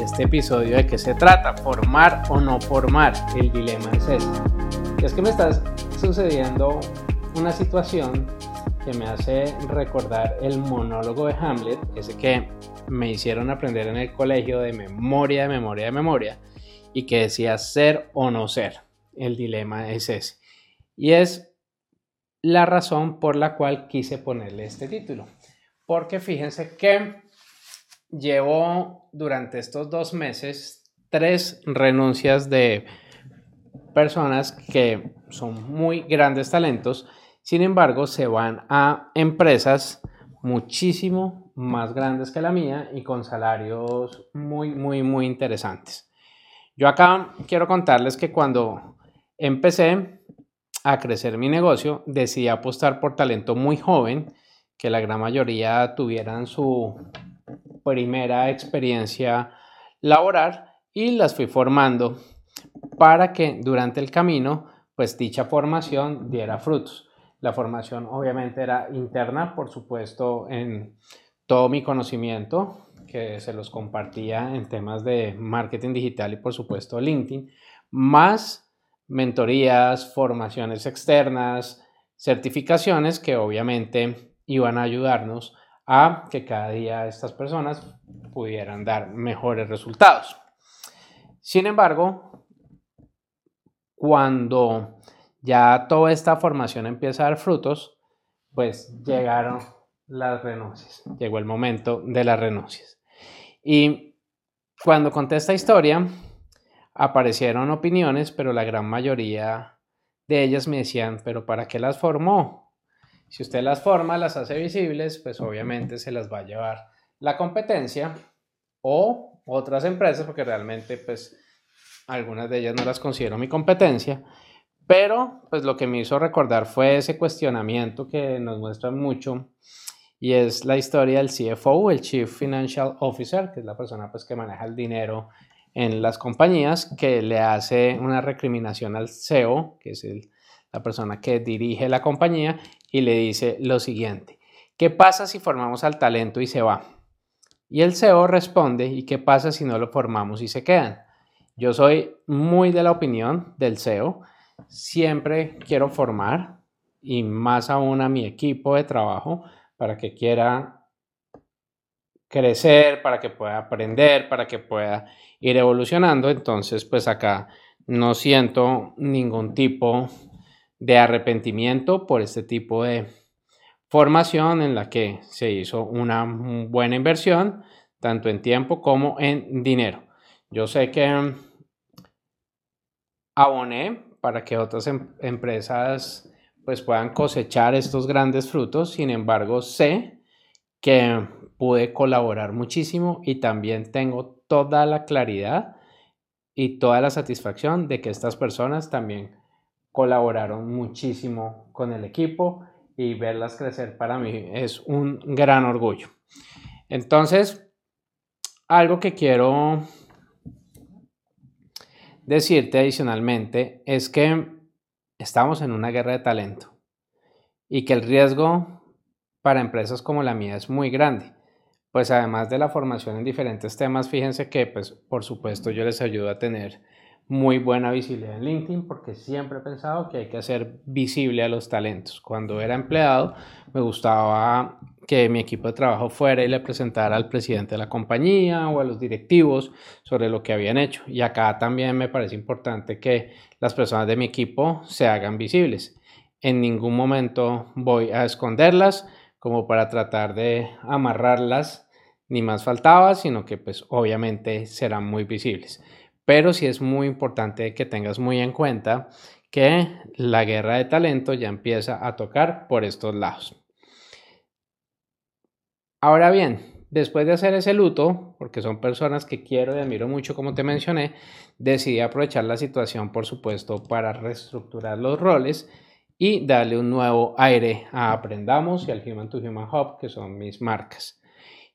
este episodio de qué se trata, formar o no formar, el dilema es ese. Y es que me está sucediendo una situación que me hace recordar el monólogo de Hamlet, ese que me hicieron aprender en el colegio de memoria, de memoria, de memoria, y que decía ser o no ser. El dilema es ese. Y es la razón por la cual quise ponerle este título. Porque fíjense que llevo durante estos dos meses tres renuncias de personas que son muy grandes talentos, sin embargo se van a empresas muchísimo más grandes que la mía y con salarios muy, muy, muy interesantes. Yo acá quiero contarles que cuando empecé a crecer mi negocio, decidí apostar por talento muy joven, que la gran mayoría tuvieran su primera experiencia laboral y las fui formando para que durante el camino pues dicha formación diera frutos. La formación obviamente era interna, por supuesto, en todo mi conocimiento que se los compartía en temas de marketing digital y por supuesto LinkedIn, más mentorías, formaciones externas, certificaciones que obviamente iban a ayudarnos a que cada día estas personas pudieran dar mejores resultados. Sin embargo, cuando ya toda esta formación empieza a dar frutos, pues llegaron las renuncias, llegó el momento de las renuncias. Y cuando conté esta historia, aparecieron opiniones, pero la gran mayoría de ellas me decían, pero ¿para qué las formó? Si usted las forma, las hace visibles, pues obviamente se las va a llevar la competencia o otras empresas, porque realmente pues algunas de ellas no las considero mi competencia, pero pues lo que me hizo recordar fue ese cuestionamiento que nos muestra mucho y es la historia del CFO, el Chief Financial Officer, que es la persona pues que maneja el dinero en las compañías, que le hace una recriminación al CEO, que es el la persona que dirige la compañía, y le dice lo siguiente, ¿qué pasa si formamos al talento y se va? Y el CEO responde, ¿y qué pasa si no lo formamos y se quedan? Yo soy muy de la opinión del CEO, siempre quiero formar y más aún a mi equipo de trabajo para que quiera crecer, para que pueda aprender, para que pueda ir evolucionando. Entonces, pues acá no siento ningún tipo de arrepentimiento por este tipo de formación en la que se hizo una buena inversión, tanto en tiempo como en dinero. Yo sé que mm, aboné para que otras em-, empresas pues puedan cosechar estos grandes frutos, sin embargo sé que pude colaborar muchísimo y también tengo toda la claridad y toda la satisfacción de que estas personas también colaboraron muchísimo con el equipo y verlas crecer para mí es un gran orgullo. Entonces, algo que quiero decirte adicionalmente es que estamos en una guerra de talento y que el riesgo para empresas como la mía es muy grande. Pues además de la formación en diferentes temas, fíjense que pues por supuesto yo les ayudo a tener muy buena visibilidad en LinkedIn porque siempre he pensado que hay que hacer visible a los talentos. Cuando era empleado me gustaba que mi equipo de trabajo fuera y le presentara al presidente de la compañía o a los directivos sobre lo que habían hecho. Y acá también me parece importante que las personas de mi equipo se hagan visibles. En ningún momento voy a esconderlas como para tratar de amarrarlas, ni más faltaba, sino que pues obviamente serán muy visibles pero sí es muy importante que tengas muy en cuenta que la guerra de talento ya empieza a tocar por estos lados. Ahora bien, Después de hacer ese luto, porque son personas que quiero y admiro mucho, como te mencioné, decidí aprovechar la situación, por supuesto, para reestructurar los roles y darle un nuevo aire a Aprendamos y al Human to Human Hub, que son mis marcas.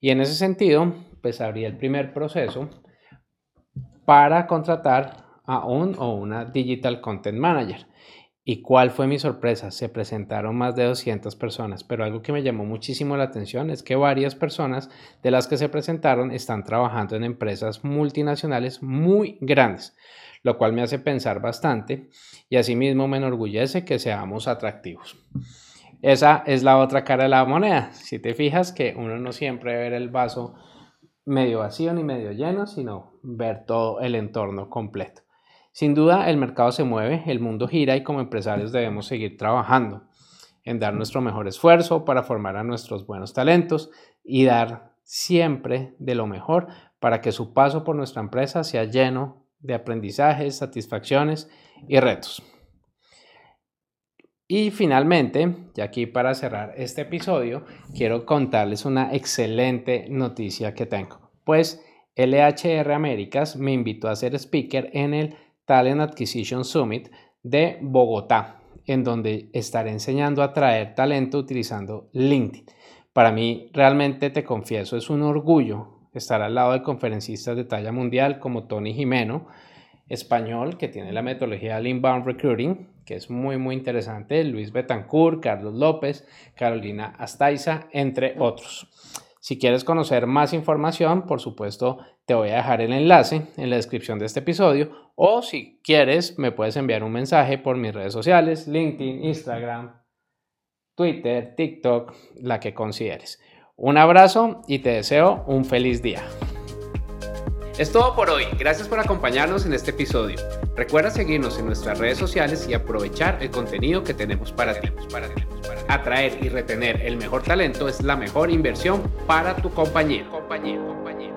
Y en ese sentido, pues abrí el primer proceso para contratar a un o una Digital Content Manager. ¿Y cuál fue mi sorpresa? Se presentaron más de 200 personas, pero algo que me llamó muchísimo la atención es que varias personas de las que se presentaron están trabajando en empresas multinacionales muy grandes, lo cual me hace pensar bastante y asimismo me enorgullece que seamos atractivos. Esa es la otra cara de la moneda. Si te fijas que uno no siempre ve el vaso medio vacío ni medio lleno, sino ver todo el entorno completo. Sin duda, el mercado se mueve, el mundo gira y como empresarios debemos seguir trabajando en dar nuestro mejor esfuerzo para formar a nuestros buenos talentos y dar siempre de lo mejor para que su paso por nuestra empresa sea lleno de aprendizajes, satisfacciones y retos. Y finalmente, ya aquí para cerrar este episodio, quiero contarles una excelente noticia que tengo. Pues LHR Américas me invitó a ser speaker en el Talent Acquisition Summit de Bogotá, en donde estaré enseñando a atraer talento utilizando LinkedIn. Para mí, realmente te confieso, es un orgullo estar al lado de conferencistas de talla mundial como Tony Jimeno, español, que tiene la metodología del Inbound Recruiting, que es muy, muy interesante, Luis Betancourt, Carlos López, Carolina Astaiza, entre otros. Si quieres conocer más información, por supuesto, te voy a dejar el enlace en la descripción de este episodio o si quieres, me puedes enviar un mensaje por mis redes sociales, LinkedIn, Instagram, Twitter, TikTok, la que consideres. Un abrazo y te deseo un feliz día. Es todo por hoy. Gracias por acompañarnos en este episodio. Recuerda seguirnos en nuestras redes sociales y aprovechar el contenido que tenemos para ti. Atraer y retener el mejor talento es la mejor inversión para tu compañía, compañía.